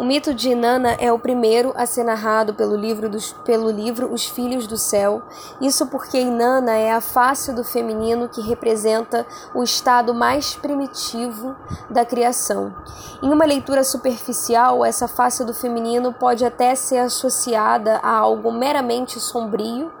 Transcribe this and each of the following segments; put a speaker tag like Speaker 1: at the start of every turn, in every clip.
Speaker 1: O mito de Inanna é o primeiro a ser narrado pelo livro, dos, pelo livro Os Filhos do Céu. Isso porque Inanna é a face do feminino que representa o estado mais primitivo da criação. Em uma leitura superficial, essa face do feminino pode até ser associada a algo meramente sombrio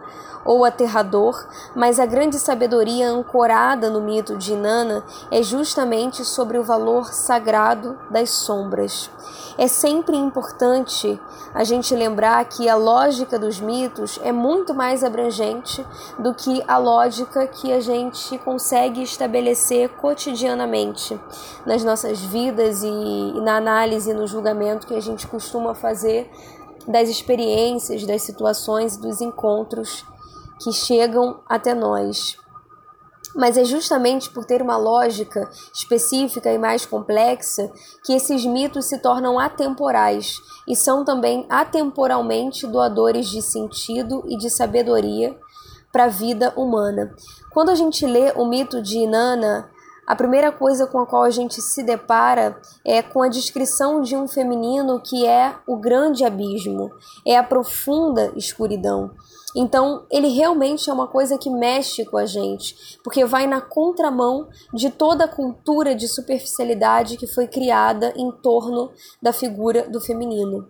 Speaker 1: ou aterrador, mas a grande sabedoria ancorada no mito de Inanna é justamente sobre o valor sagrado das sombras. É sempre importante a gente lembrar que a lógica dos mitos é muito mais abrangente do que a lógica que a gente consegue estabelecer cotidianamente nas nossas vidas e na análise e no julgamento que a gente costuma fazer das experiências, das situações e dos encontros que chegam até nós. Mas é justamente por ter uma lógica específica e mais complexa que esses mitos se tornam atemporais e são também atemporalmente doadores de sentido e de sabedoria para a vida humana. Quando a gente lê o mito de Inanna, a primeira coisa com a qual a gente se depara é com a descrição de um feminino que é o grande abismo, é a profunda escuridão. Então, ele realmente é uma coisa que mexe com a gente, porque vai na contramão de toda a cultura de superficialidade que foi criada em torno da figura do feminino.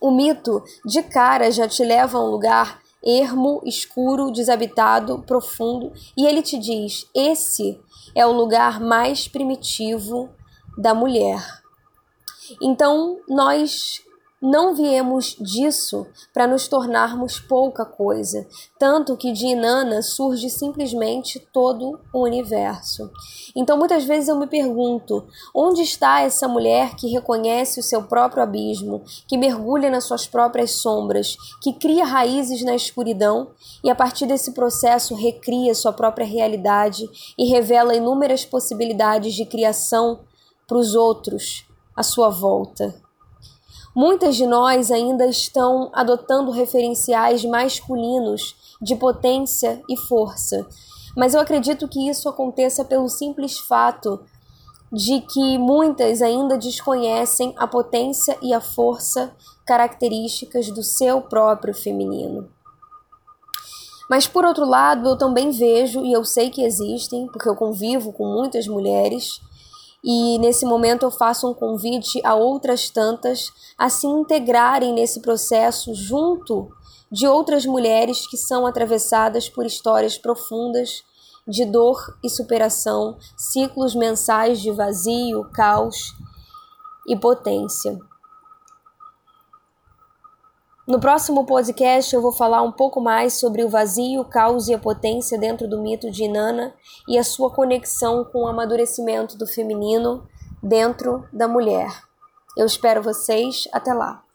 Speaker 1: O mito, de cara, já te leva a um lugar ermo, escuro, desabitado, profundo, e ele te diz: esse é o lugar mais primitivo da mulher. Então, nós não viemos disso para nos tornarmos pouca coisa, tanto que de Inanna surge simplesmente todo o universo. Então muitas vezes eu me pergunto: onde está essa mulher que reconhece o seu próprio abismo, que mergulha nas suas próprias sombras, que cria raízes na escuridão e a partir desse processo recria sua própria realidade e revela inúmeras possibilidades de criação para os outros à sua volta? Muitas de nós ainda estão adotando referenciais masculinos de potência e força, mas eu acredito que isso aconteça pelo simples fato de que muitas ainda desconhecem a potência e a força características do seu próprio feminino. Mas por outro lado, eu também vejo e eu sei que existem, porque eu convivo com muitas mulheres e nesse momento eu faço um convite a outras tantas a se integrarem nesse processo junto de outras mulheres que são atravessadas por histórias profundas de dor e superação, ciclos mensais de vazio, caos e potência. No próximo podcast eu vou falar um pouco mais sobre o vazio, o caos e a potência dentro do mito de Inanna e a sua conexão com o amadurecimento do feminino dentro da mulher. Eu espero vocês. Até lá!